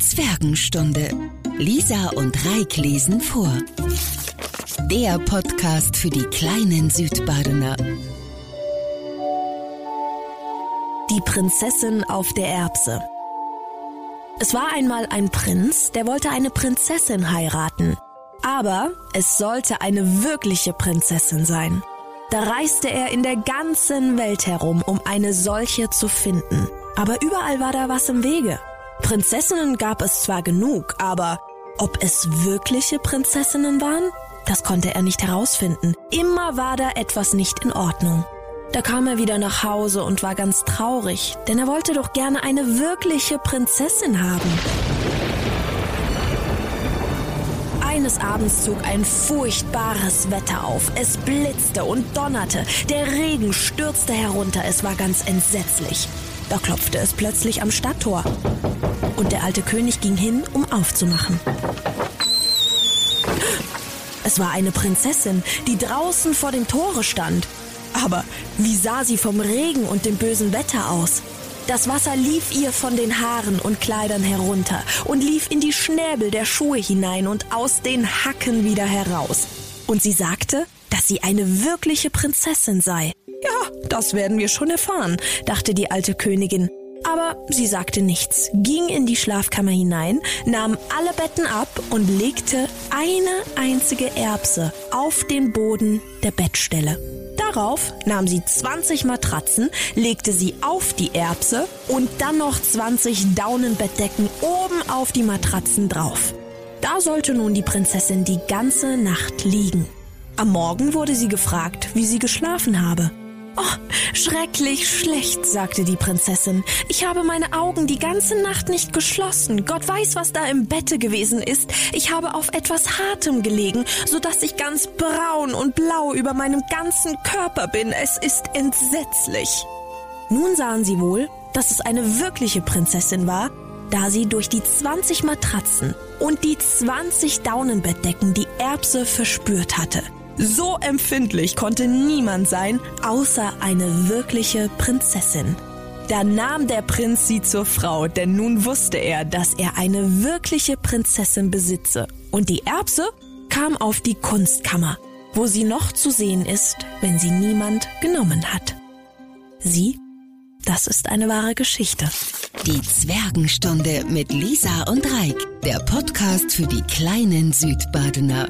Zwergenstunde. Lisa und Reik lesen vor. Der Podcast für die kleinen Südbadener. Die Prinzessin auf der Erbse. Es war einmal ein Prinz, der wollte eine Prinzessin heiraten. Aber es sollte eine wirkliche Prinzessin sein. Da reiste er in der ganzen Welt herum, um eine solche zu finden. Aber überall war da was im Wege. Prinzessinnen gab es zwar genug, aber ob es wirkliche Prinzessinnen waren, das konnte er nicht herausfinden. Immer war da etwas nicht in Ordnung. Da kam er wieder nach Hause und war ganz traurig, denn er wollte doch gerne eine wirkliche Prinzessin haben. Eines Abends zog ein furchtbares Wetter auf. Es blitzte und donnerte. Der Regen stürzte herunter. Es war ganz entsetzlich. Da klopfte es plötzlich am Stadttor. Und der alte König ging hin, um aufzumachen. Es war eine Prinzessin, die draußen vor dem Tore stand. Aber wie sah sie vom Regen und dem bösen Wetter aus? Das Wasser lief ihr von den Haaren und Kleidern herunter und lief in die Schnäbel der Schuhe hinein und aus den Hacken wieder heraus. Und sie sagte, dass sie eine wirkliche Prinzessin sei. Ja, das werden wir schon erfahren, dachte die alte Königin. Aber sie sagte nichts, ging in die Schlafkammer hinein, nahm alle Betten ab und legte eine einzige Erbse auf den Boden der Bettstelle. Darauf nahm sie 20 Matratzen, legte sie auf die Erbse und dann noch 20 Daunenbettdecken oben auf die Matratzen drauf. Da sollte nun die Prinzessin die ganze Nacht liegen. Am Morgen wurde sie gefragt, wie sie geschlafen habe. Oh, schrecklich schlecht, sagte die Prinzessin. Ich habe meine Augen die ganze Nacht nicht geschlossen. Gott weiß, was da im Bette gewesen ist. Ich habe auf etwas Hartem gelegen, so dass ich ganz braun und blau über meinem ganzen Körper bin. Es ist entsetzlich. Nun sahen sie wohl, dass es eine wirkliche Prinzessin war, da sie durch die 20 Matratzen und die 20 Daunenbettdecken die Erbse verspürt hatte. So empfindlich konnte niemand sein, außer eine wirkliche Prinzessin. Da nahm der Prinz sie zur Frau, denn nun wusste er, dass er eine wirkliche Prinzessin besitze. Und die Erbse kam auf die Kunstkammer, wo sie noch zu sehen ist, wenn sie niemand genommen hat. Sie, das ist eine wahre Geschichte. Die Zwergenstunde mit Lisa und Reik, der Podcast für die kleinen Südbadener.